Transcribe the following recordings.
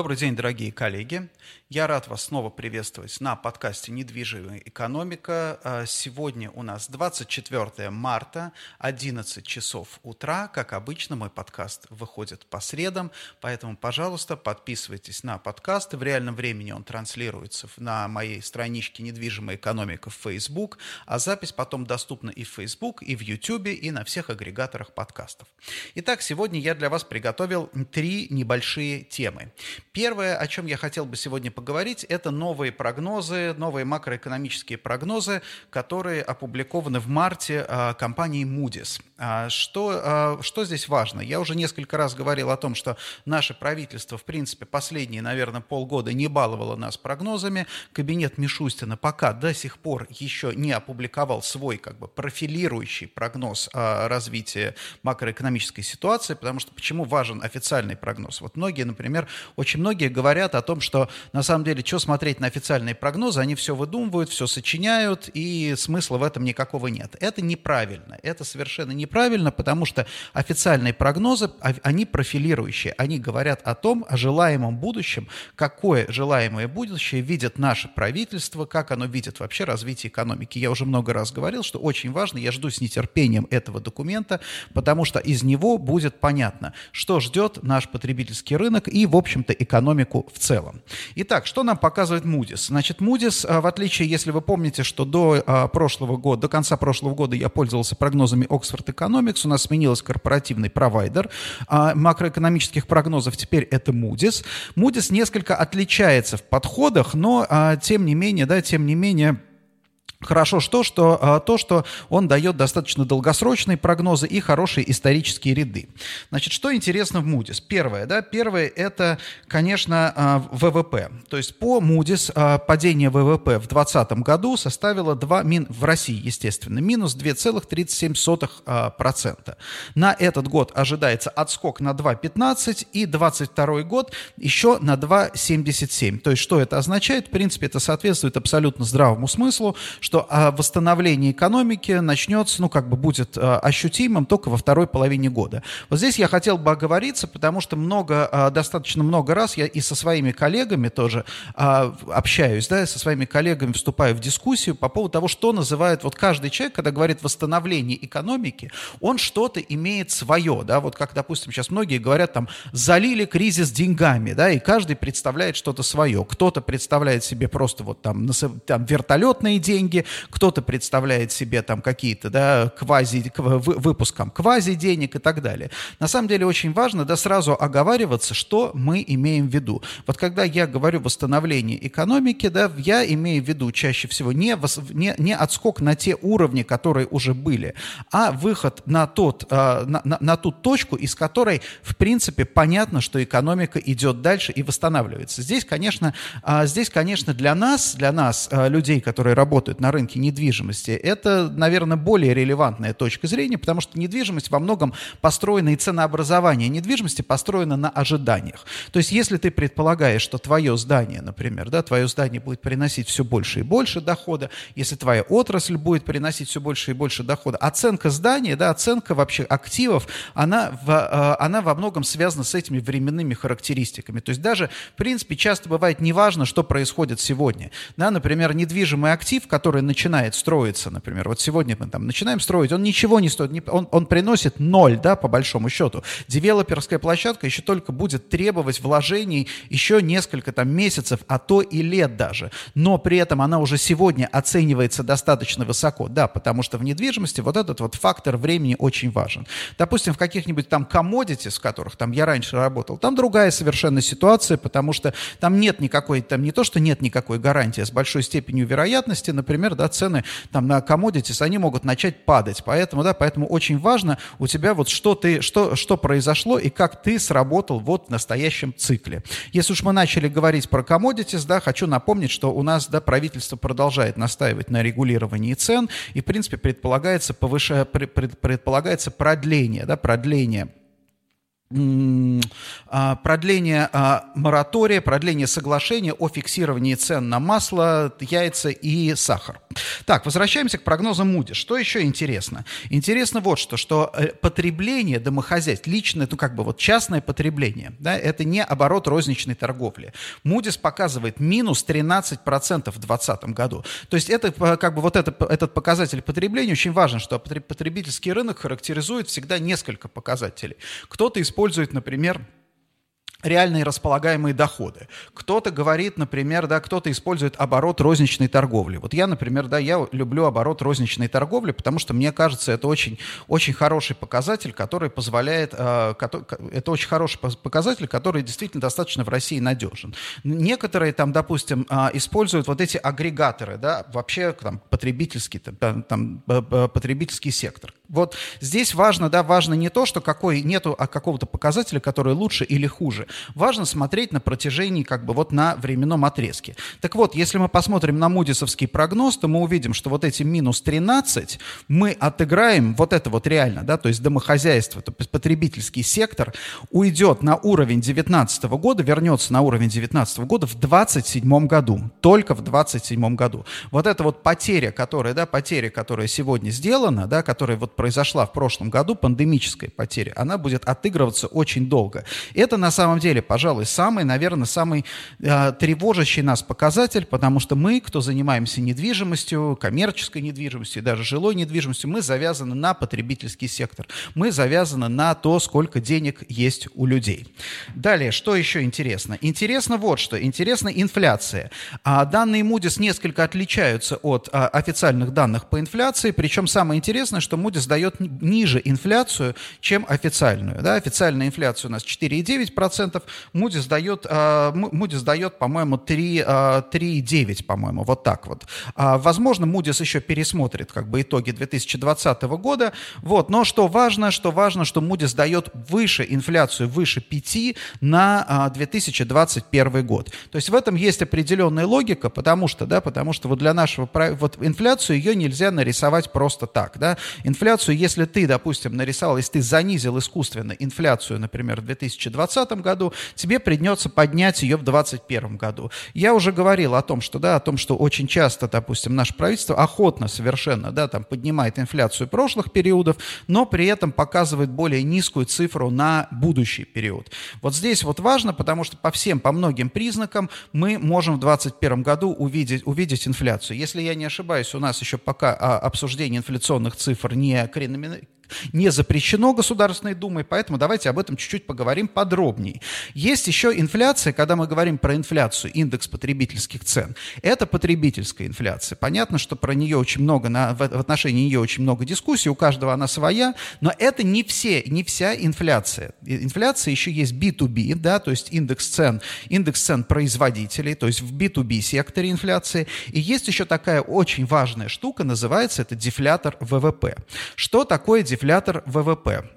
Добрый день, дорогие коллеги. Я рад вас снова приветствовать на подкасте «Недвижимая экономика». А, сегодня у нас 24 марта, 11 часов утра. Как обычно, мой подкаст выходит по средам, поэтому, пожалуйста, подписывайтесь на подкасты. В реальном времени он транслируется на моей страничке «Недвижимая экономика» в Facebook, а запись потом доступна и в Facebook, и в YouTube, и на всех агрегаторах подкастов. Итак, сегодня я для вас приготовил три небольшие темы. Первое, о чем я хотел бы сегодня поговорить, это новые прогнозы, новые макроэкономические прогнозы, которые опубликованы в марте э, компанией Moody's. А что, а, что здесь важно? Я уже несколько раз говорил о том, что наше правительство, в принципе, последние, наверное, полгода не баловало нас прогнозами. Кабинет Мишустина пока до сих пор еще не опубликовал свой как бы профилирующий прогноз развития макроэкономической ситуации, потому что почему важен официальный прогноз? Вот многие, например, очень многие говорят о том, что на самом деле, что смотреть на официальные прогнозы, они все выдумывают, все сочиняют, и смысла в этом никакого нет. Это неправильно, это совершенно неправильно, потому что официальные прогнозы, а, они профилирующие, они говорят о том, о желаемом будущем, какое желаемое будущее видит наше правительство, как оно видит вообще развитие экономики. Я уже много раз говорил, что очень важно, я жду с нетерпением этого документа, потому что из него будет понятно, что ждет наш потребительский рынок и, в общем-то, экономику в целом. Итак, что нам показывает Moody's? Значит, Moody's, а, в отличие, если вы помните, что до а, прошлого года, до конца прошлого года я пользовался прогнозами Oxford Economics, у нас сменился корпоративный провайдер а, макроэкономических прогнозов, теперь это Moody's. Moody's несколько отличается в подходах, но тем не менее, да, тем не менее, Хорошо что, что а, то, что он дает достаточно долгосрочные прогнозы и хорошие исторические ряды. Значит, что интересно в Moody's? Первое, да, первое это, конечно, а, ВВП. То есть по Moody's а, падение ВВП в 2020 году составило 2, мин, в России, естественно, минус 2,37%. На этот год ожидается отскок на 2,15 и 22 год еще на 2,77. То есть что это означает? В принципе, это соответствует абсолютно здравому смыслу, что а, восстановление экономики начнется, ну, как бы будет а, ощутимым только во второй половине года. Вот здесь я хотел бы оговориться, потому что много, а, достаточно много раз я и со своими коллегами тоже общаюсь, да, со своими коллегами вступаю в дискуссию по поводу того, что называет, вот каждый человек, когда говорит восстановление экономики, он что-то имеет свое, да, вот как, допустим, сейчас многие говорят, там, залили кризис деньгами, да, и каждый представляет что-то свое. Кто-то представляет себе просто вот там, там вертолетные деньги, кто-то представляет себе там какие-то, да, квази, выпуском квази денег и так далее. На самом деле очень важно, да, сразу оговариваться, что мы имеем в виду. Вот когда я говорю восстановление экономики, да, я имею в виду чаще всего не, не, не отскок на те уровни, которые уже были, а выход на, тот, а, на, на, на ту точку, из которой, в принципе, понятно, что экономика идет дальше и восстанавливается. Здесь, конечно, а, здесь, конечно, для нас, для нас, а, людей, которые работают на рынке недвижимости, это, наверное, более релевантная точка зрения, потому что недвижимость во многом построена, и ценообразование недвижимости построено на ожиданиях. То есть, если ты предполагаешь, что твое здание, например, да, твое здание будет приносить все больше и больше дохода, если твоя отрасль будет приносить все больше и больше дохода, оценка здания, да, оценка вообще активов, она, в, э, она во многом связана с этими временными характеристиками. То есть даже, в принципе, часто бывает неважно, что происходит сегодня. Да, например, недвижимый актив, который который начинает строиться, например, вот сегодня мы там начинаем строить, он ничего не стоит, он, он приносит ноль, да, по большому счету. Девелоперская площадка еще только будет требовать вложений еще несколько там месяцев, а то и лет даже. Но при этом она уже сегодня оценивается достаточно высоко, да, потому что в недвижимости вот этот вот фактор времени очень важен. Допустим, в каких-нибудь там commodities, в которых там я раньше работал, там другая совершенно ситуация, потому что там нет никакой, там не то, что нет никакой гарантии, а с большой степенью вероятности, например, например, да, цены там на commodities, они могут начать падать. Поэтому, да, поэтому очень важно у тебя вот что ты, что, что произошло и как ты сработал вот в настоящем цикле. Если уж мы начали говорить про commodities, да, хочу напомнить, что у нас, да, правительство продолжает настаивать на регулировании цен и, в принципе, предполагается, повыше, предполагается продление, да, продление продление а, моратория, продление соглашения о фиксировании цен на масло, яйца и сахар. Так, возвращаемся к прогнозам Муди. Что еще интересно? Интересно вот что, что э, потребление домохозяйств, личное, ну как бы вот частное потребление, да, это не оборот розничной торговли. Мудис показывает минус 13% в 2020 году. То есть это э, как бы вот это, этот показатель потребления очень важен, что потребительский рынок характеризует всегда несколько показателей. Кто-то использует использует, например, реальные располагаемые доходы. Кто-то говорит, например, да, кто-то использует оборот розничной торговли. Вот я, например, да, я люблю оборот розничной торговли, потому что мне кажется, это очень, очень хороший показатель, который позволяет, э, это очень хороший показатель, который действительно достаточно в России надежен. Некоторые там, допустим, э, используют вот эти агрегаторы, да, вообще там потребительский, там, там потребительский сектор. Вот здесь важно, да, важно не то, что какой нету а какого-то показателя, который лучше или хуже. Важно смотреть на протяжении, как бы вот на временном отрезке. Так вот, если мы посмотрим на мудисовский прогноз, то мы увидим, что вот эти минус 13 мы отыграем, вот это вот реально, да, то есть домохозяйство, то есть потребительский сектор уйдет на уровень 19 года, вернется на уровень 19 года в 27 году, только в 27 году. Вот эта вот потеря, которая, да, потеря, которая сегодня сделана, да, которая вот произошла в прошлом году, пандемическая потеря, она будет отыгрываться очень долго. Это на самом деле, пожалуй, самый, наверное, самый э, тревожащий нас показатель, потому что мы, кто занимаемся недвижимостью, коммерческой недвижимостью, даже жилой недвижимостью, мы завязаны на потребительский сектор. Мы завязаны на то, сколько денег есть у людей. Далее, что еще интересно? Интересно вот что. Интересна инфляция. А данные Moody's несколько отличаются от а, официальных данных по инфляции, причем самое интересное, что Moody's дает ниже инфляцию, чем официальную. Да? Официальная инфляция у нас 4,9%, 3%. Moody's дает, Moody's дает по-моему, 3,9, по-моему, вот так вот. А, возможно, Moody's еще пересмотрит как бы итоги 2020 года. Вот. Но что важно, что важно, что Moody's дает выше инфляцию, выше 5 на 2021 а, год. То есть в этом есть определенная логика, потому что, да, потому что вот для нашего, вот инфляцию ее нельзя нарисовать просто так, да. Инфляцию, если ты, допустим, нарисовал, если ты занизил искусственно инфляцию, например, в 2020 году, году, тебе придется поднять ее в 2021 году. Я уже говорил о том, что, да, о том, что очень часто, допустим, наше правительство охотно совершенно, да, там поднимает инфляцию прошлых периодов, но при этом показывает более низкую цифру на будущий период. Вот здесь вот важно, потому что по всем, по многим признакам мы можем в 2021 году увидеть, увидеть инфляцию. Если я не ошибаюсь, у нас еще пока а, обсуждение инфляционных цифр не Karine, не запрещено Государственной Думой, поэтому давайте об этом чуть-чуть поговорим подробнее. Есть еще инфляция, когда мы говорим про инфляцию, индекс потребительских цен. Это потребительская инфляция. Понятно, что про нее очень много, на, в отношении нее очень много дискуссий, у каждого она своя, но это не все, не вся инфляция. Инфляция еще есть B2B, да, то есть индекс цен, индекс цен производителей, то есть в B2B секторе инфляции. И есть еще такая очень важная штука, называется это дефлятор ВВП. Что такое дефлятор дефлятор ВВП.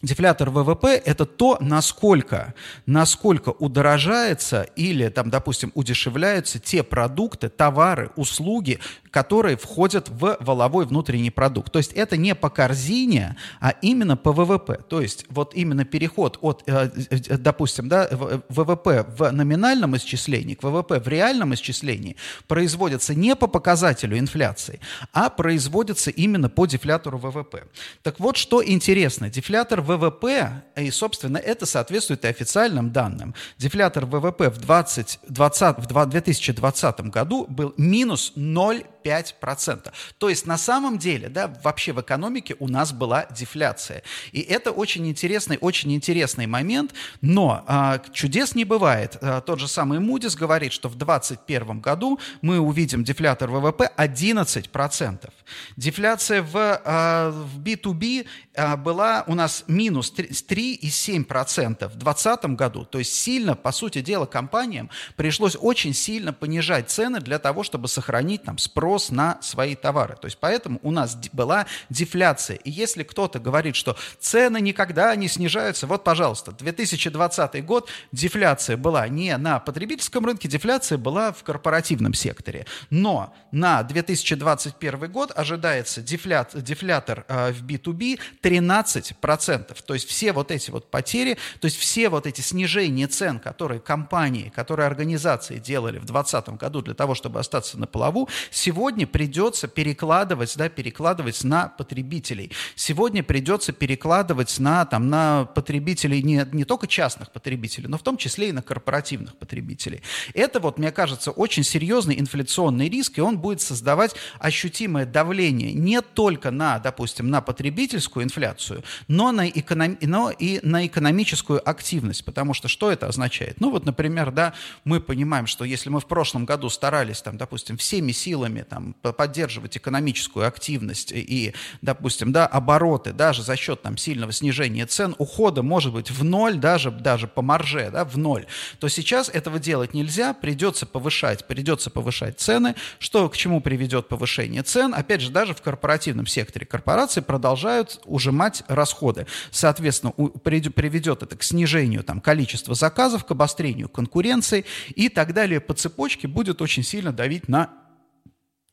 Дефлятор ВВП – это то, насколько, насколько удорожается или, там, допустим, удешевляются те продукты, товары, услуги, которые входят в валовой внутренний продукт. То есть это не по корзине, а именно по ВВП. То есть вот именно переход от, э, э, допустим, да, ВВП в номинальном исчислении к ВВП в реальном исчислении производится не по показателю инфляции, а производится именно по дефлятору ВВП. Так вот, что интересно, дефлятор ВВП, и, собственно, это соответствует и официальным данным. Дефлятор ВВП в, 20, 20, в 2020 году был минус 0 5%. То есть на самом деле, да, вообще в экономике у нас была дефляция. И это очень интересный, очень интересный момент, но а, чудес не бывает. А, тот же самый Moody's говорит, что в 2021 году мы увидим дефлятор ВВП 11%. Дефляция в, а, в B2B а, была у нас минус 3,7% в 2020 году. То есть сильно, по сути дела, компаниям пришлось очень сильно понижать цены для того, чтобы сохранить там спрос спрос на свои товары. То есть поэтому у нас была дефляция. И если кто-то говорит, что цены никогда не снижаются, вот, пожалуйста, 2020 год дефляция была не на потребительском рынке, дефляция была в корпоративном секторе. Но на 2021 год ожидается дефлят, дефлятор э, в B2B 13%. То есть все вот эти вот потери, то есть все вот эти снижения цен, которые компании, которые организации делали в 2020 году для того, чтобы остаться на плаву, сегодня придется перекладывать, да, перекладывать на потребителей. Сегодня придется перекладывать на, там, на потребителей не, не только частных потребителей, но в том числе и на корпоративных потребителей. Это вот, мне кажется, очень серьезный инфляционный риск, и он будет создавать ощутимое давление не только на, допустим, на потребительскую инфляцию, но, на эконом... но и на экономическую активность. Потому что что это означает? Ну вот, например, да, мы понимаем, что если мы в прошлом году старались, там, допустим, всеми силами там, поддерживать экономическую активность и, допустим, да, обороты, даже за счет там, сильного снижения цен, ухода может быть в ноль, даже, даже по марже, да, в ноль, то сейчас этого делать нельзя, придется повышать, придется повышать цены. Что к чему приведет повышение цен? Опять же, даже в корпоративном секторе корпорации продолжают ужимать расходы. Соответственно, у, приведет это к снижению там, количества заказов, к обострению конкуренции и так далее по цепочке будет очень сильно давить на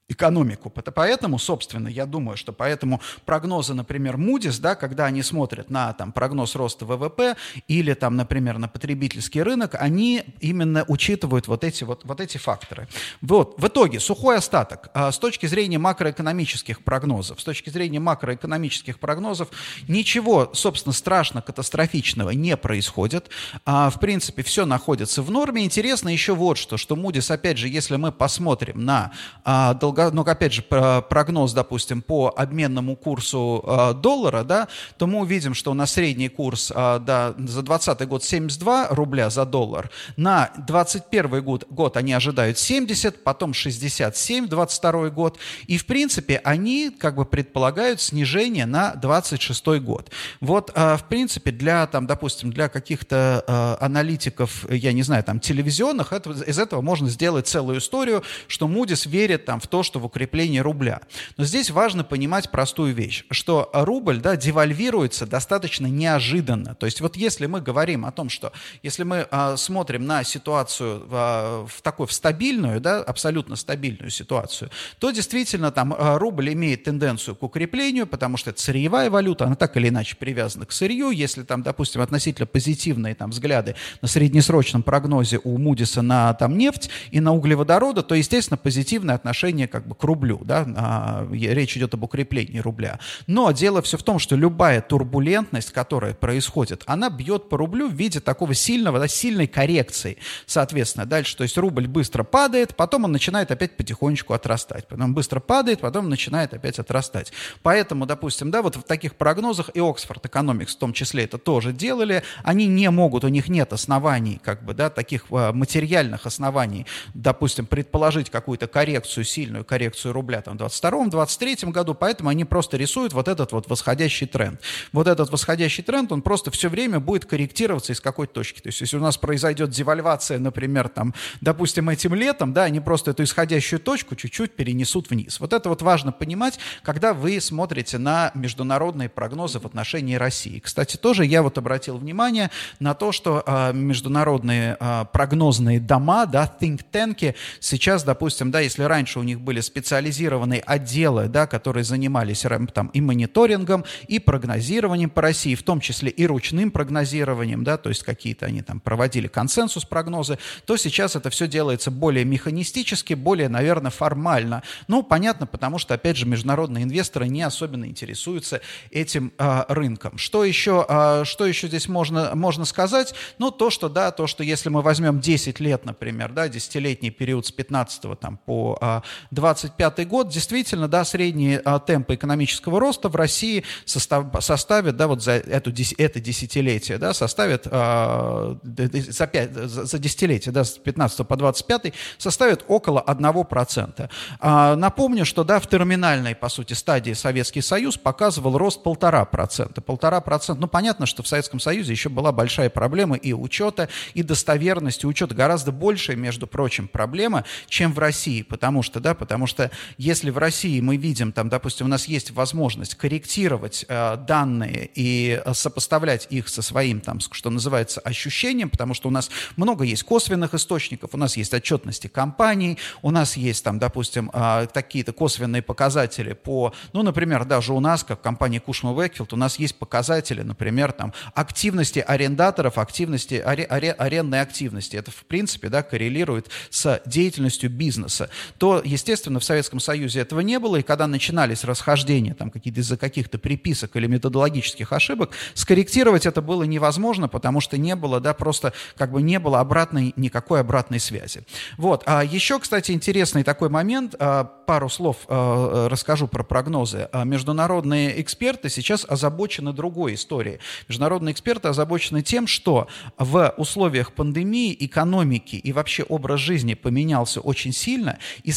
экономику. Поэтому, собственно, я думаю, что поэтому прогнозы, например, Moody's, да, когда они смотрят на там, прогноз роста ВВП или, там, например, на потребительский рынок, они именно учитывают вот эти, вот, вот эти факторы. Вот, в итоге, сухой остаток. А, с точки зрения макроэкономических прогнозов, с точки зрения макроэкономических прогнозов, ничего, собственно, страшно катастрофичного не происходит. А, в принципе, все находится в норме. Интересно еще вот что, что Moody's, опять же, если мы посмотрим на долгосрочные ну, опять же, прогноз, допустим, по обменному курсу э, доллара, да, то мы увидим, что на средний курс э, да, за 2020 год 72 рубля за доллар, на 2021 год, год они ожидают 70, потом 67 в 2022 год, и, в принципе, они как бы предполагают снижение на 2026 год. Вот, э, в принципе, для, там, допустим, для каких-то аналитиков, я не знаю, там, телевизионных, это, из этого можно сделать целую историю, что Moody's верит там в то, что в укрепление рубля. Но здесь важно понимать простую вещь, что рубль да, девальвируется достаточно неожиданно. То есть вот если мы говорим о том, что если мы а, смотрим на ситуацию а, в такой в стабильную, да, абсолютно стабильную ситуацию, то действительно там а, рубль имеет тенденцию к укреплению, потому что это сырьевая валюта, она так или иначе привязана к сырью. Если там, допустим, относительно позитивные там взгляды на среднесрочном прогнозе у Мудиса на там нефть и на углеводороды, то, естественно, позитивное отношение к как бы к рублю, да, а, речь идет об укреплении рубля. Но дело все в том, что любая турбулентность, которая происходит, она бьет по рублю в виде такого сильного, да, сильной коррекции. Соответственно, дальше, то есть рубль быстро падает, потом он начинает опять потихонечку отрастать. Потом быстро падает, потом начинает опять отрастать. Поэтому, допустим, да, вот в таких прогнозах и Оксфорд Экономикс в том числе это тоже делали, они не могут, у них нет оснований, как бы, да, таких а, материальных оснований, допустим, предположить какую-то коррекцию сильную, коррекцию рубля там, в 2022-2023 году, поэтому они просто рисуют вот этот вот восходящий тренд. Вот этот восходящий тренд, он просто все время будет корректироваться из какой-то точки. То есть если у нас произойдет девальвация, например, там, допустим, этим летом, да, они просто эту исходящую точку чуть-чуть перенесут вниз. Вот это вот важно понимать, когда вы смотрите на международные прогнозы в отношении России. Кстати, тоже я вот обратил внимание на то, что э, международные э, прогнозные дома, да, think tank сейчас, допустим, да, если раньше у них были специализированные отделы, да, которые занимались там, и мониторингом, и прогнозированием по России, в том числе и ручным прогнозированием, да, то есть какие-то они там проводили консенсус прогнозы, то сейчас это все делается более механистически, более, наверное, формально. Ну, понятно, потому что, опять же, международные инвесторы не особенно интересуются этим э, рынком. Что еще, э, что еще здесь можно, можно сказать? Ну, то, что, да, то, что если мы возьмем 10 лет, например, да, десятилетний период с 15 там, по э, 2025 год, действительно, да, средние а, темпы экономического роста в России состав, составят, да, вот за эту, это десятилетие, да, составят а, за, 5, за, за десятилетие, да, с 15 по 25 составят около 1%. А, напомню, что, да, в терминальной, по сути, стадии Советский Союз показывал рост 1,5%. 1,5%, ну, понятно, что в Советском Союзе еще была большая проблема и учета, и достоверности, учета гораздо больше, между прочим, проблема, чем в России, потому что, да, потому что если в России мы видим, там, допустим, у нас есть возможность корректировать э, данные и сопоставлять их со своим, там, что называется, ощущением, потому что у нас много есть косвенных источников, у нас есть отчетности компаний, у нас есть, там, допустим, э, какие-то косвенные показатели по, ну, например, даже у нас, как компания Кушма Векфилд, у нас есть показатели, например, там, активности арендаторов, активности, аре, аре, арендной активности. Это, в принципе, да, коррелирует с деятельностью бизнеса. То, естественно, в Советском Союзе этого не было, и когда начинались расхождения там, какие-то из-за каких-то приписок или методологических ошибок, скорректировать это было невозможно, потому что не было, да, просто как бы не было обратной, никакой обратной связи. Вот. А еще, кстати, интересный такой момент, а, пару слов а, расскажу про прогнозы. А, международные эксперты сейчас озабочены другой историей. Международные эксперты озабочены тем, что в условиях пандемии экономики и вообще образ жизни поменялся очень сильно, и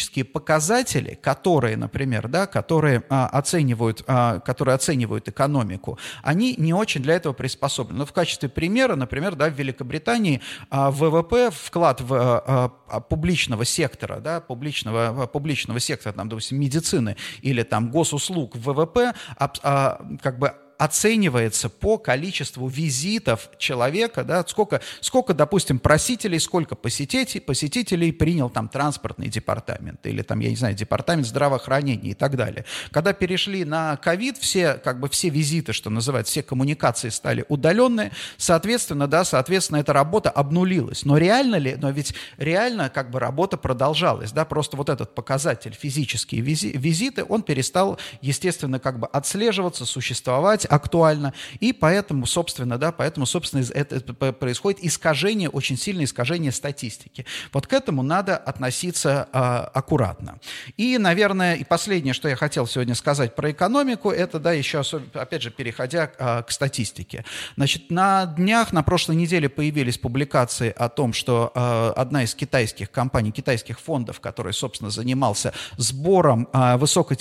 статистические показатели, которые, например, да, которые а, оценивают, а, которые оценивают экономику, они не очень для этого приспособлены. Но в качестве примера, например, да, в Великобритании а, ВВП, вклад в а, а, публичного сектора, да, публичного, публичного сектора, там, допустим, медицины или там госуслуг в ВВП, а, а, как бы оценивается по количеству визитов человека, да, сколько, сколько, допустим, просителей, сколько посетителей, посетителей принял там транспортный департамент или там, я не знаю, департамент здравоохранения и так далее. Когда перешли на ковид, все, как бы все визиты, что называется, все коммуникации стали удаленные, соответственно, да, соответственно, эта работа обнулилась. Но реально ли, но ведь реально как бы работа продолжалась, да, просто вот этот показатель физические визиты, он перестал, естественно, как бы отслеживаться, существовать, актуально, и поэтому, собственно, да, поэтому, собственно, это, происходит искажение, очень сильное искажение статистики. Вот к этому надо относиться э, аккуратно. И, наверное, и последнее, что я хотел сегодня сказать про экономику, это, да, еще, опять же, переходя э, к статистике. Значит, на днях, на прошлой неделе появились публикации о том, что э, одна из китайских компаний, китайских фондов, который, собственно, занимался сбором э, высоко,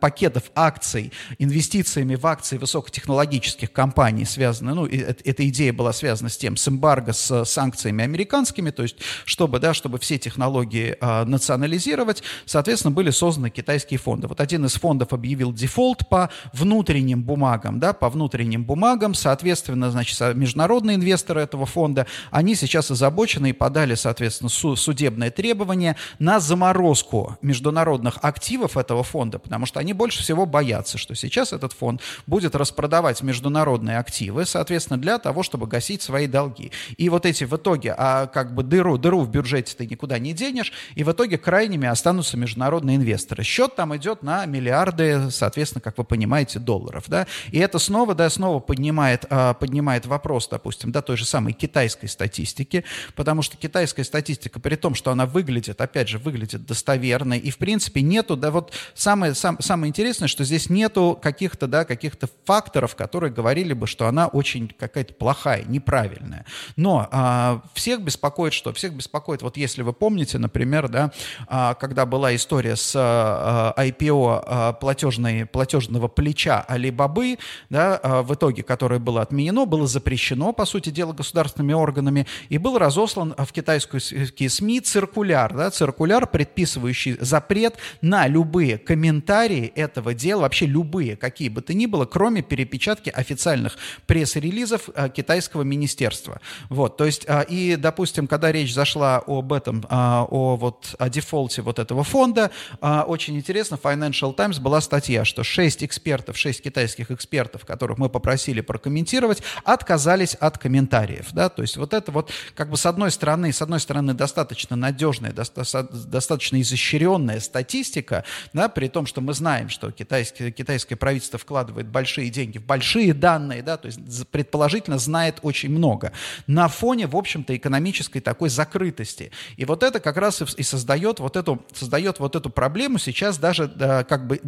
пакетов акций, инвестициями в акции высокотехнологичных технологических компаний связаны, ну, эта идея была связана с тем, с эмбарго, с санкциями американскими, то есть, чтобы, да, чтобы все технологии а, национализировать, соответственно, были созданы китайские фонды. Вот один из фондов объявил дефолт по внутренним бумагам, да, по внутренним бумагам, соответственно, значит, международные инвесторы этого фонда, они сейчас озабочены и подали, соответственно, судебное требование на заморозку международных активов этого фонда, потому что они больше всего боятся, что сейчас этот фонд будет распространяться продавать международные активы, соответственно, для того, чтобы гасить свои долги. И вот эти в итоге, а как бы дыру, дыру в бюджете ты никуда не денешь, и в итоге крайними останутся международные инвесторы. Счет там идет на миллиарды, соответственно, как вы понимаете, долларов, да, и это снова, да, снова поднимает, а, поднимает вопрос, допустим, да, той же самой китайской статистики, потому что китайская статистика, при том, что она выглядит, опять же, выглядит достоверной, и, в принципе, нету, да, вот самое, сам, самое интересное, что здесь нету каких-то, да, каких-то фактов, факторов, которые говорили бы, что она очень какая-то плохая, неправильная. Но а, всех беспокоит что? Всех беспокоит, вот если вы помните, например, да, а, когда была история с а, IPO а, платежной, платежного плеча Алибабы, да, а, в итоге, которое было отменено, было запрещено, по сути дела, государственными органами, и был разослан в китайскую СМИ циркуляр, да, циркуляр, предписывающий запрет на любые комментарии этого дела, вообще любые, какие бы то ни было, кроме перепечатки официальных пресс-релизов э, китайского министерства. Вот, то есть, э, и, допустим, когда речь зашла об этом, э, о вот о дефолте вот этого фонда, очень интересно, Financial Times была статья, что шесть экспертов, шесть китайских экспертов, которых мы попросили прокомментировать, отказались от комментариев, да, то есть вот это вот, как бы с одной стороны, с одной стороны, достаточно надежная, достаточно изощренная статистика, да, при том, что мы знаем, что китайское, китайское правительство вкладывает большие деньги деньги в большие данные, да, то есть предположительно знает очень много, на фоне, в общем-то, экономической такой закрытости. И вот это как раз и создает вот эту, создает вот эту проблему сейчас даже да, как бы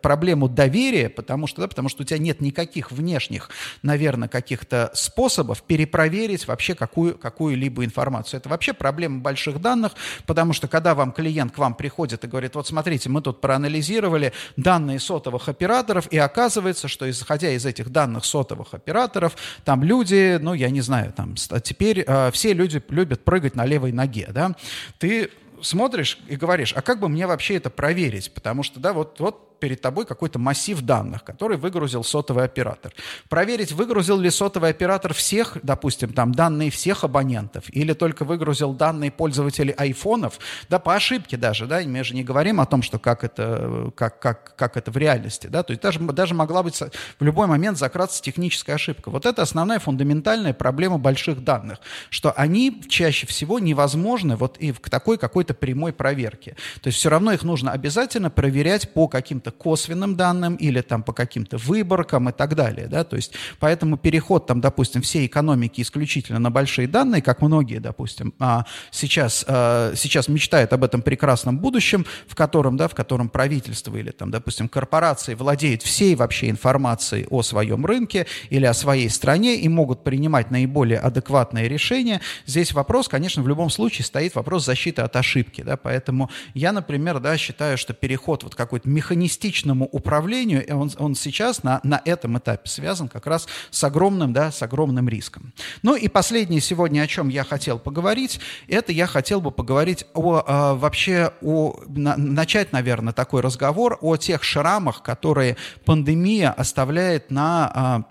проблему доверия, потому что, да, потому что у тебя нет никаких внешних, наверное, каких-то способов перепроверить вообще какую, какую-либо информацию. Это вообще проблема больших данных, потому что когда вам клиент к вам приходит и говорит, вот смотрите, мы тут проанализировали данные сотовых операторов, и оказывается, что исходя исходя из этих данных сотовых операторов, там люди, ну, я не знаю, там, теперь э, все люди любят прыгать на левой ноге, да, ты смотришь и говоришь, а как бы мне вообще это проверить? Потому что, да, вот, вот перед тобой какой-то массив данных, который выгрузил сотовый оператор. Проверить, выгрузил ли сотовый оператор всех, допустим, там данные всех абонентов, или только выгрузил данные пользователей айфонов, да, по ошибке даже, да, мы же не говорим о том, что как это, как, как, как это в реальности, да, то есть даже, даже могла быть в любой момент закраться техническая ошибка. Вот это основная фундаментальная проблема больших данных, что они чаще всего невозможны вот и в такой какой-то прямой проверке. То есть все равно их нужно обязательно проверять по каким-то косвенным данным или там по каким-то выборкам и так далее, да, то есть поэтому переход там, допустим, всей экономики исключительно на большие данные, как многие, допустим, а сейчас, а, сейчас мечтают об этом прекрасном будущем, в котором, да, в котором правительство или там, допустим, корпорации владеют всей вообще информацией о своем рынке или о своей стране и могут принимать наиболее адекватные решения. Здесь вопрос, конечно, в любом случае стоит вопрос защиты от ошибки, да, поэтому я, например, да, считаю, что переход вот какой-то механистический холистичному управлению, он, он сейчас на, на этом этапе связан как раз с огромным, да, с огромным риском. Ну и последнее сегодня, о чем я хотел поговорить, это я хотел бы поговорить о а, вообще, о, на, начать, наверное, такой разговор о тех шрамах, которые пандемия оставляет на а,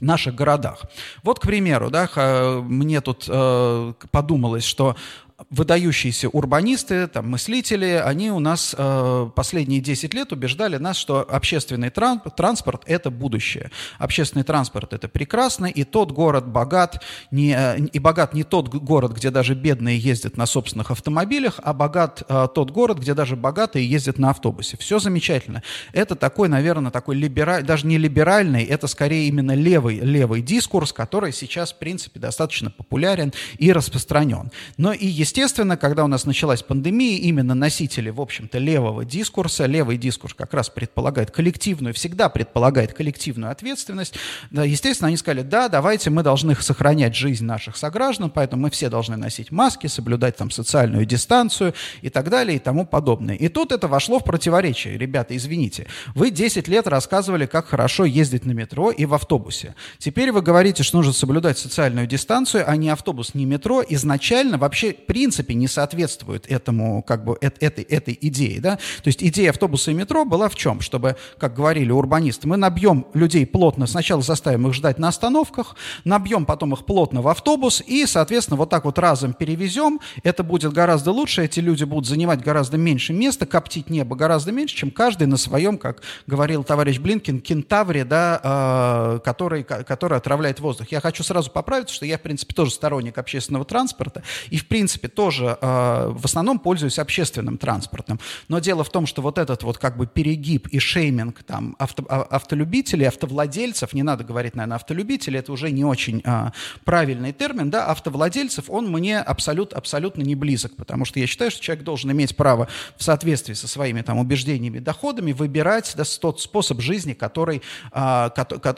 наших городах. Вот, к примеру, да, мне тут э, подумалось, что выдающиеся урбанисты, там, мыслители, они у нас э, последние 10 лет убеждали нас, что общественный тран транспорт – это будущее. Общественный транспорт – это прекрасно, и тот город богат, не, э, и богат не тот город, где даже бедные ездят на собственных автомобилях, а богат э, тот город, где даже богатые ездят на автобусе. Все замечательно. Это такой, наверное, такой либеральный, даже не либеральный, это скорее именно левый, левый дискурс, который сейчас, в принципе, достаточно популярен и распространен. Но и, естественно, Естественно, когда у нас началась пандемия, именно носители, в общем-то, левого дискурса, левый дискурс как раз предполагает коллективную, всегда предполагает коллективную ответственность, да, естественно, они сказали, да, давайте мы должны сохранять жизнь наших сограждан, поэтому мы все должны носить маски, соблюдать там социальную дистанцию и так далее и тому подобное. И тут это вошло в противоречие. Ребята, извините, вы 10 лет рассказывали, как хорошо ездить на метро и в автобусе. Теперь вы говорите, что нужно соблюдать социальную дистанцию, а не автобус, не метро. Изначально вообще при принципе не соответствует этому, как бы, этой, этой идее, да. То есть идея автобуса и метро была в чем? Чтобы, как говорили урбанисты, мы набьем людей плотно, сначала заставим их ждать на остановках, набьем потом их плотно в автобус и, соответственно, вот так вот разом перевезем. Это будет гораздо лучше, эти люди будут занимать гораздо меньше места, коптить небо гораздо меньше, чем каждый на своем, как говорил товарищ Блинкин, кентавре, да, э, который, который отравляет воздух. Я хочу сразу поправить, что я, в принципе, тоже сторонник общественного транспорта, и, в принципе, тоже э, в основном пользуюсь общественным транспортом. Но дело в том, что вот этот вот как бы перегиб и шейминг там авто, а, автолюбителей, автовладельцев, не надо говорить, наверное, автолюбители, это уже не очень э, правильный термин, да, автовладельцев, он мне абсолют, абсолютно не близок, потому что я считаю, что человек должен иметь право в соответствии со своими там убеждениями, доходами выбирать да, тот способ жизни, который, э,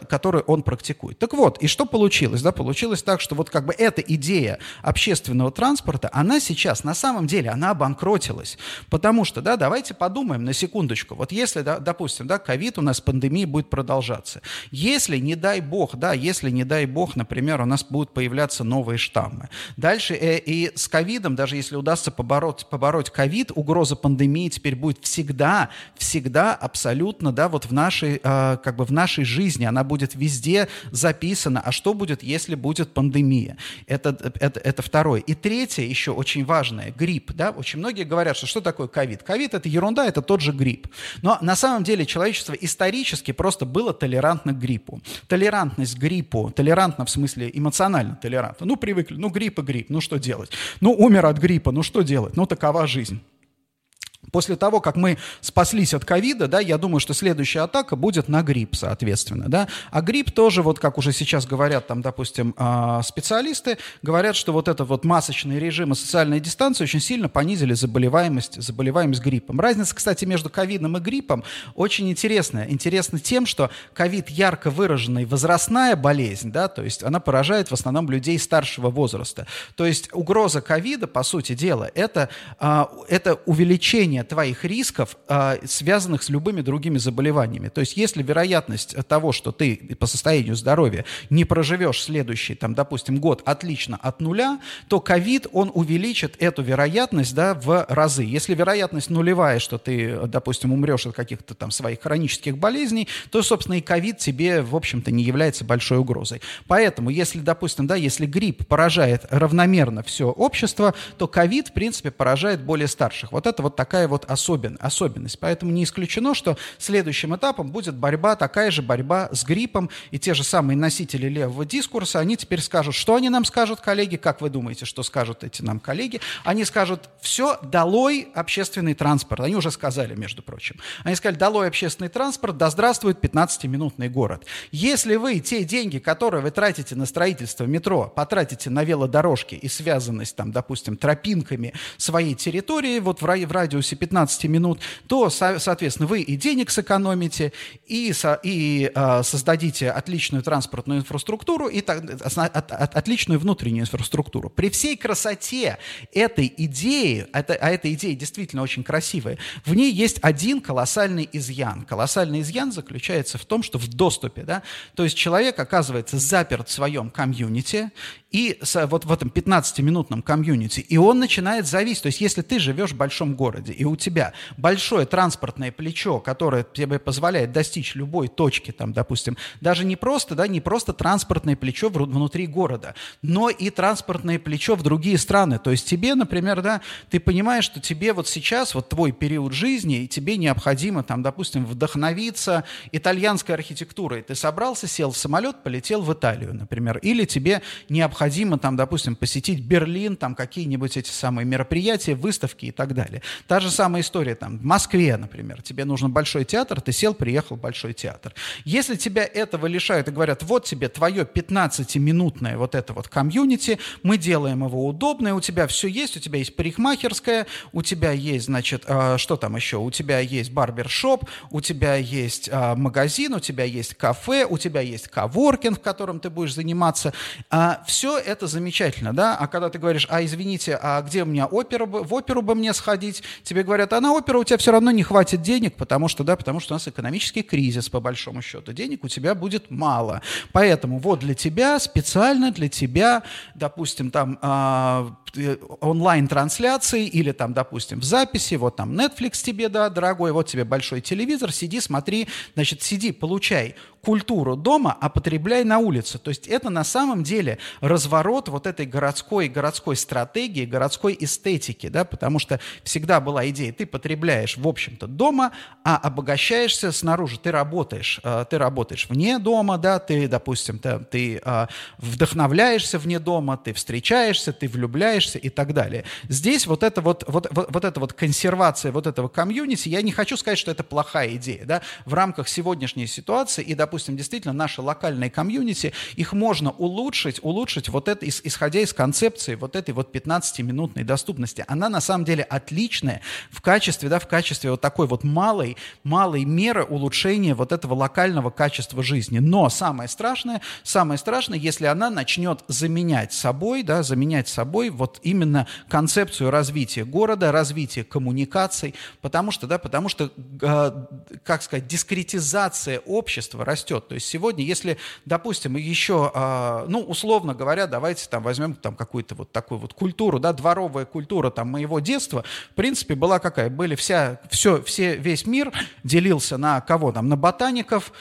который он практикует. Так вот, и что получилось? Да, получилось так, что вот как бы эта идея общественного транспорта, она сейчас, на самом деле, она обанкротилась. Потому что, да, давайте подумаем на секундочку. Вот если, да, допустим, да, ковид у нас, пандемия будет продолжаться. Если, не дай бог, да, если, не дай бог, например, у нас будут появляться новые штаммы. Дальше э, и с ковидом, даже если удастся побороть, побороть ковид, угроза пандемии теперь будет всегда, всегда абсолютно, да, вот в нашей, э, как бы в нашей жизни, она будет везде записана. А что будет, если будет пандемия? Это, это, это второе. И третье, еще очень важное, грипп, да, очень многие говорят, что что такое ковид? Ковид – это ерунда, это тот же грипп. Но на самом деле человечество исторически просто было толерантно к гриппу. Толерантность к гриппу, толерантно в смысле эмоционально толерантно. Ну, привыкли, ну, грипп и грипп, ну, что делать? Ну, умер от гриппа, ну, что делать? Ну, такова жизнь. После того, как мы спаслись от ковида, да, я думаю, что следующая атака будет на грипп, соответственно, да. А грипп тоже, вот как уже сейчас говорят там, допустим, а, специалисты, говорят, что вот этот вот масочный режим и социальная дистанция очень сильно понизили заболеваемость, заболеваемость гриппом. Разница, кстати, между ковидом и гриппом очень интересная. Интересна тем, что ковид ярко выраженная возрастная болезнь, да, то есть она поражает в основном людей старшего возраста. То есть угроза ковида, по сути дела, это, а, это увеличение снижение твоих рисков, э, связанных с любыми другими заболеваниями. То есть если вероятность того, что ты по состоянию здоровья не проживешь следующий, там, допустим, год отлично от нуля, то ковид, он увеличит эту вероятность да, в разы. Если вероятность нулевая, что ты, допустим, умрешь от каких-то там своих хронических болезней, то, собственно, и ковид тебе, в общем-то, не является большой угрозой. Поэтому, если, допустим, да, если грипп поражает равномерно все общество, то ковид, в принципе, поражает более старших. Вот это вот такая вот особен, особенность. Поэтому не исключено, что следующим этапом будет борьба, такая же борьба с гриппом, и те же самые носители левого дискурса, они теперь скажут, что они нам скажут, коллеги, как вы думаете, что скажут эти нам коллеги? Они скажут, все, долой общественный транспорт. Они уже сказали, между прочим. Они сказали, долой общественный транспорт, да здравствует 15-минутный город. Если вы те деньги, которые вы тратите на строительство метро, потратите на велодорожки и связанность, там, допустим, тропинками своей территории, вот в, в радиусе 15 минут, то, соответственно, вы и денег сэкономите, и, и э, создадите отличную транспортную инфраструктуру, и так, от, от, отличную внутреннюю инфраструктуру. При всей красоте этой идеи, а эта идея действительно очень красивая, в ней есть один колоссальный изъян. Колоссальный изъян заключается в том, что в доступе, да, то есть человек оказывается заперт в своем комьюнити, и вот в этом 15-минутном комьюнити, и он начинает зависеть. То есть если ты живешь в большом городе, и у тебя большое транспортное плечо, которое тебе позволяет достичь любой точки, там, допустим, даже не просто, да, не просто транспортное плечо внутри города, но и транспортное плечо в другие страны. То есть тебе, например, да, ты понимаешь, что тебе вот сейчас, вот твой период жизни, и тебе необходимо, там, допустим, вдохновиться итальянской архитектурой. Ты собрался, сел в самолет, полетел в Италию, например, или тебе необходимо там, допустим, посетить Берлин, там какие-нибудь эти самые мероприятия, выставки и так далее. Та же самая история там в Москве, например. Тебе нужен большой театр, ты сел, приехал в большой театр. Если тебя этого лишают и говорят, вот тебе твое 15-минутное вот это вот комьюнити, мы делаем его удобное, у тебя все есть, у тебя есть парикмахерская, у тебя есть, значит, э, что там еще? У тебя есть барбершоп, у тебя есть э, магазин, у тебя есть кафе, у тебя есть коворкинг, в котором ты будешь заниматься. Э, все это замечательно, да, а когда ты говоришь, а извините, а где у меня опера, в оперу бы мне сходить, тебе говорят, а на оперу у тебя все равно не хватит денег, потому что, да, потому что у нас экономический кризис, по большому счету, денег у тебя будет мало. Поэтому вот для тебя, специально для тебя, допустим, там а, э, онлайн-трансляции или там, допустим, в записи, вот там Netflix тебе, да, дорогой, вот тебе большой телевизор, сиди, смотри, значит, сиди, получай культуру дома, а потребляй на улице. То есть это на самом деле разворот вот этой городской, городской стратегии, городской эстетики, да, потому что всегда была идея, ты потребляешь, в общем-то, дома, а обогащаешься снаружи, ты работаешь, э, ты работаешь вне дома, да, ты, допустим, ты, ты э, вдохновляешься вне дома, ты встречаешься, ты влюбляешься и так далее. Здесь вот это вот, вот, вот, вот эта вот консервация вот этого комьюнити, я не хочу сказать, что это плохая идея, да, в рамках сегодняшней ситуации и, допустим, допустим, действительно наши локальные комьюнити, их можно улучшить, улучшить вот это, исходя из концепции вот этой вот 15-минутной доступности. Она на самом деле отличная в качестве, да, в качестве вот такой вот малой, малой меры улучшения вот этого локального качества жизни. Но самое страшное, самое страшное, если она начнет заменять собой, да, заменять собой вот именно концепцию развития города, развития коммуникаций, потому что, да, потому что, э, как сказать, дискретизация общества растет растет. То есть сегодня, если, допустим, еще, а, ну, условно говоря, давайте там возьмем там какую-то вот такую вот культуру, да, дворовая культура там моего детства, в принципе, была какая? Были вся, все, все, весь мир делился на кого там? На ботаников,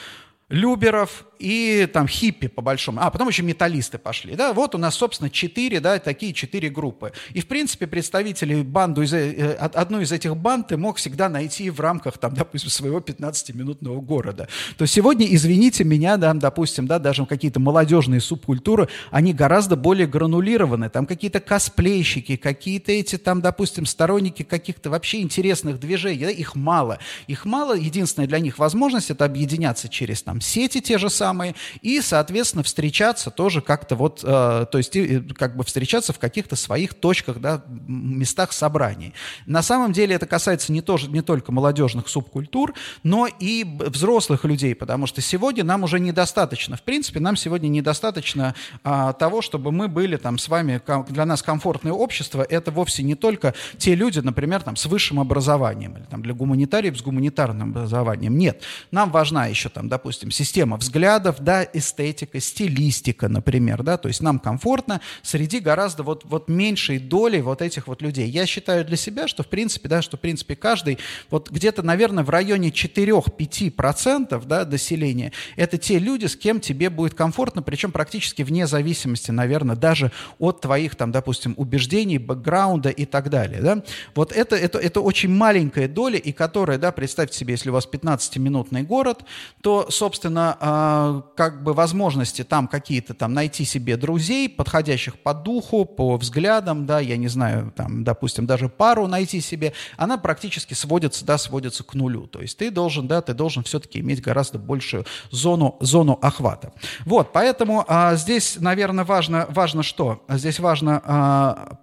люберов и там хиппи по большому. А, потом еще металлисты пошли. Да, вот у нас, собственно, четыре, да, такие четыре группы. И, в принципе, представители банду из, э, одну из этих банд ты мог всегда найти в рамках, там, допустим, своего 15-минутного города. То сегодня, извините меня, да, допустим, да, даже какие-то молодежные субкультуры, они гораздо более гранулированы. Там какие-то косплейщики, какие-то эти, там, допустим, сторонники каких-то вообще интересных движений. Да, их мало. Их мало. Единственная для них возможность это объединяться через там сети те же самые, самые, и, соответственно, встречаться тоже как-то вот, э, то есть э, как бы встречаться в каких-то своих точках, да, местах собраний. На самом деле это касается не, тоже, не только молодежных субкультур, но и взрослых людей, потому что сегодня нам уже недостаточно, в принципе, нам сегодня недостаточно а, того, чтобы мы были там с вами, для нас комфортное общество, это вовсе не только те люди, например, там с высшим образованием, или там для гуманитариев с гуманитарным образованием. Нет, нам важна еще там, допустим, система взглядов, да, эстетика, стилистика, например, да, то есть нам комфортно среди гораздо вот, вот меньшей доли вот этих вот людей. Я считаю для себя, что в принципе, да, что в принципе каждый, вот где-то, наверное, в районе 4-5% да, населения, это те люди, с кем тебе будет комфортно, причем практически вне зависимости, наверное, даже от твоих там, допустим, убеждений, бэкграунда и так далее, да. Вот это, это, это очень маленькая доля, и которая, да, представьте себе, если у вас 15-минутный город, то, собственно, э, как бы возможности там какие-то там найти себе друзей, подходящих по духу, по взглядам, да, я не знаю, там, допустим, даже пару найти себе, она практически сводится, да, сводится к нулю. То есть ты должен, да, ты должен все-таки иметь гораздо большую зону, зону охвата. Вот, поэтому а, здесь, наверное, важно, важно что? Здесь важно а,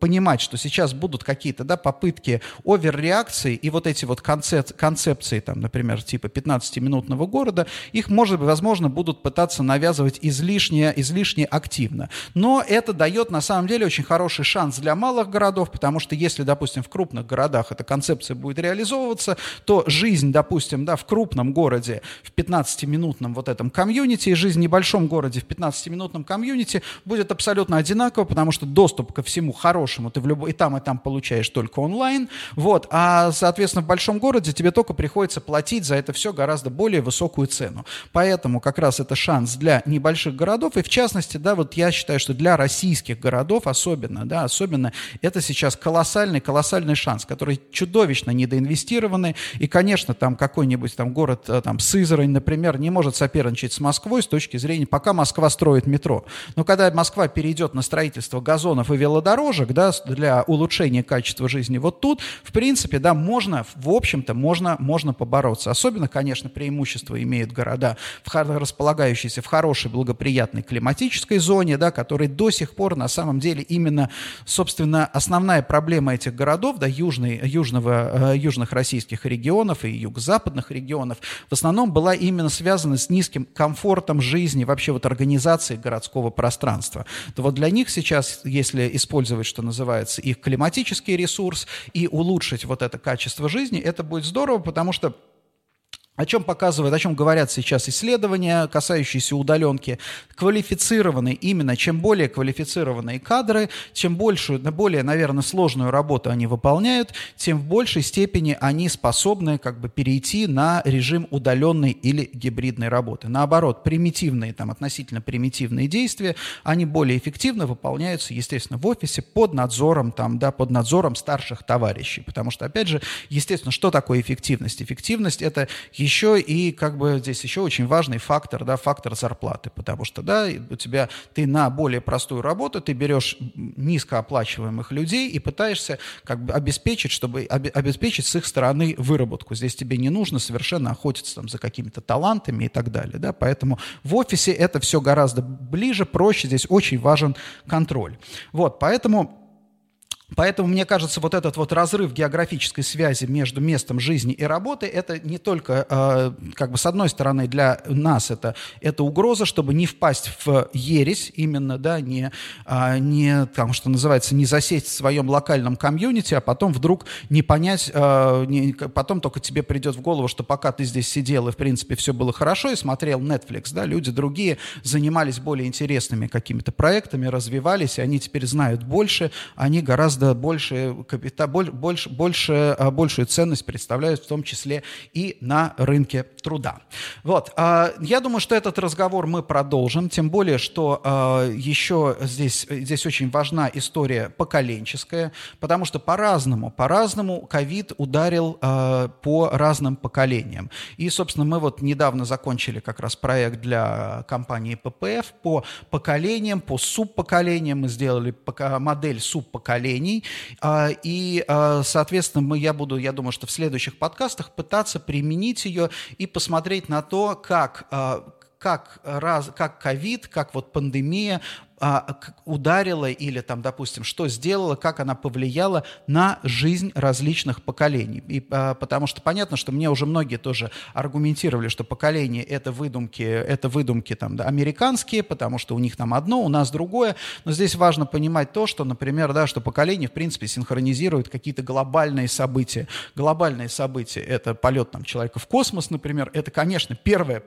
понимать, что сейчас будут какие-то да, попытки оверреакции, и вот эти вот концеп концепции, там, например, типа 15-минутного города, их, может быть, возможно, будут пытаться навязывать излишне, излишне активно. Но это дает, на самом деле, очень хороший шанс для малых городов, потому что если, допустим, в крупных городах эта концепция будет реализовываться, то жизнь, допустим, да, в крупном городе, в 15-минутном вот этом комьюнити, и жизнь в небольшом городе в 15-минутном комьюнити будет абсолютно одинакова, потому что доступ ко всему хороший по-хорошему ты в любой, и там, и там получаешь только онлайн, вот, а, соответственно, в большом городе тебе только приходится платить за это все гораздо более высокую цену. Поэтому как раз это шанс для небольших городов, и в частности, да, вот я считаю, что для российских городов особенно, да, особенно это сейчас колоссальный, колоссальный шанс, который чудовищно недоинвестированный, и, конечно, там какой-нибудь там город, э, там, Сызрань, например, не может соперничать с Москвой с точки зрения, пока Москва строит метро. Но когда Москва перейдет на строительство газонов и велодорожек, да, да, для улучшения качества жизни. Вот тут, в принципе, да, можно, в общем-то, можно, можно побороться. Особенно, конечно, преимущество имеют города, в, располагающиеся в хорошей, благоприятной климатической зоне, да, которые до сих пор, на самом деле, именно, собственно, основная проблема этих городов, да, южной, южного, э, южных российских регионов и юго-западных регионов, в основном была именно связана с низким комфортом жизни, вообще вот организации городского пространства. То вот для них сейчас, если использовать, что называется, их климатический ресурс и улучшить вот это качество жизни, это будет здорово, потому что о чем показывают, о чем говорят сейчас исследования, касающиеся удаленки? Квалифицированные, именно чем более квалифицированные кадры, чем большую, более, наверное, сложную работу они выполняют, тем в большей степени они способны как бы перейти на режим удаленной или гибридной работы. Наоборот, примитивные, там, относительно примитивные действия, они более эффективно выполняются, естественно, в офисе под надзором, там, да, под надзором старших товарищей. Потому что, опять же, естественно, что такое эффективность? Эффективность – это еще и как бы здесь еще очень важный фактор, да, фактор зарплаты, потому что, да, у тебя, ты на более простую работу, ты берешь низкооплачиваемых людей и пытаешься как бы обеспечить, чтобы обеспечить с их стороны выработку. Здесь тебе не нужно совершенно охотиться там за какими-то талантами и так далее, да, поэтому в офисе это все гораздо ближе, проще, здесь очень важен контроль. Вот, поэтому Поэтому, мне кажется, вот этот вот разрыв географической связи между местом жизни и работы, это не только, э, как бы, с одной стороны, для нас это, это угроза, чтобы не впасть в ересь именно, да, не, э, не, там, что называется, не засесть в своем локальном комьюнити, а потом вдруг не понять, э, не, потом только тебе придет в голову, что пока ты здесь сидел и, в принципе, все было хорошо, и смотрел Netflix, да, люди другие занимались более интересными какими-то проектами, развивались, и они теперь знают больше, они гораздо гораздо больше, капита, больше, больше, а, большую ценность представляют в том числе и на рынке труда. Вот. А, я думаю, что этот разговор мы продолжим, тем более, что а, еще здесь, здесь очень важна история поколенческая, потому что по-разному, по-разному ковид ударил по разным поколениям. И, собственно, мы вот недавно закончили как раз проект для компании PPF по поколениям, по субпоколениям. Мы сделали модель субпоколений, мнений. А, и, а, соответственно, мы, я буду, я думаю, что в следующих подкастах пытаться применить ее и посмотреть на то, как а, как, раз, как ковид, как вот пандемия а, ударила или там, допустим, что сделала, как она повлияла на жизнь различных поколений. И, а, потому что понятно, что мне уже многие тоже аргументировали, что поколение это выдумки, это выдумки там, да, американские, потому что у них там одно, у нас другое. Но здесь важно понимать то, что, например, да, что поколение, в принципе, синхронизирует какие-то глобальные события. Глобальные события — это полет там, человека в космос, например. Это, конечно, первое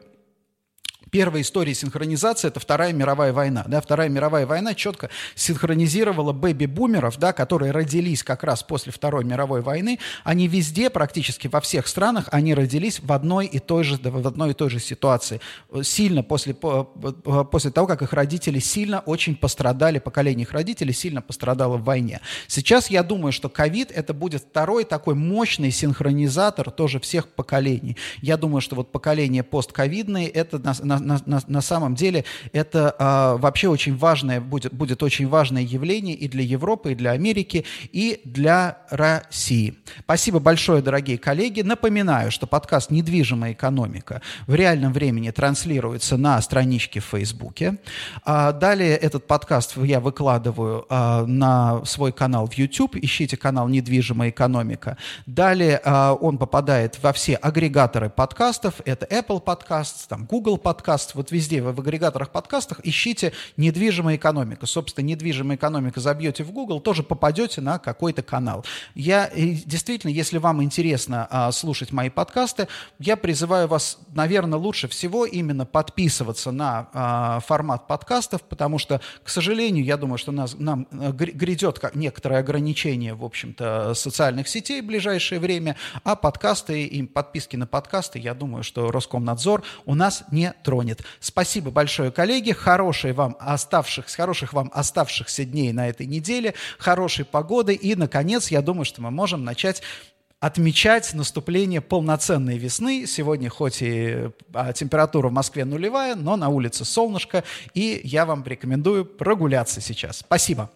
первая история синхронизации – это Вторая мировая война. Да? Вторая мировая война четко синхронизировала бэби-бумеров, да, которые родились как раз после Второй мировой войны. Они везде, практически во всех странах, они родились в одной и той же, в одной и той же ситуации. Сильно после, после того, как их родители сильно очень пострадали, поколение их родителей сильно пострадало в войне. Сейчас я думаю, что ковид – это будет второй такой мощный синхронизатор тоже всех поколений. Я думаю, что вот поколение постковидное – это на, на, на, на, на самом деле это а, вообще очень важное, будет, будет очень важное явление и для Европы, и для Америки, и для России. Спасибо большое, дорогие коллеги. Напоминаю, что подкаст «Недвижимая экономика» в реальном времени транслируется на страничке в Фейсбуке. А, далее этот подкаст я выкладываю а, на свой канал в YouTube. Ищите канал «Недвижимая экономика». Далее а, он попадает во все агрегаторы подкастов. Это Apple Podcasts, там Google Podcasts, подкаст, вот везде, в, агрегаторах подкастах, ищите «Недвижимая экономика». Собственно, «Недвижимая экономика» забьете в Google, тоже попадете на какой-то канал. Я, действительно, если вам интересно а, слушать мои подкасты, я призываю вас, наверное, лучше всего именно подписываться на а, формат подкастов, потому что, к сожалению, я думаю, что нас, нам э, грядет некоторое ограничение, в общем-то, социальных сетей в ближайшее время, а подкасты и подписки на подкасты, я думаю, что Роскомнадзор у нас не тронет тронет. Спасибо большое, коллеги. Хорошей вам оставшихся, хороших вам оставшихся дней на этой неделе, хорошей погоды. И, наконец, я думаю, что мы можем начать отмечать наступление полноценной весны. Сегодня хоть и а, температура в Москве нулевая, но на улице солнышко, и я вам рекомендую прогуляться сейчас. Спасибо.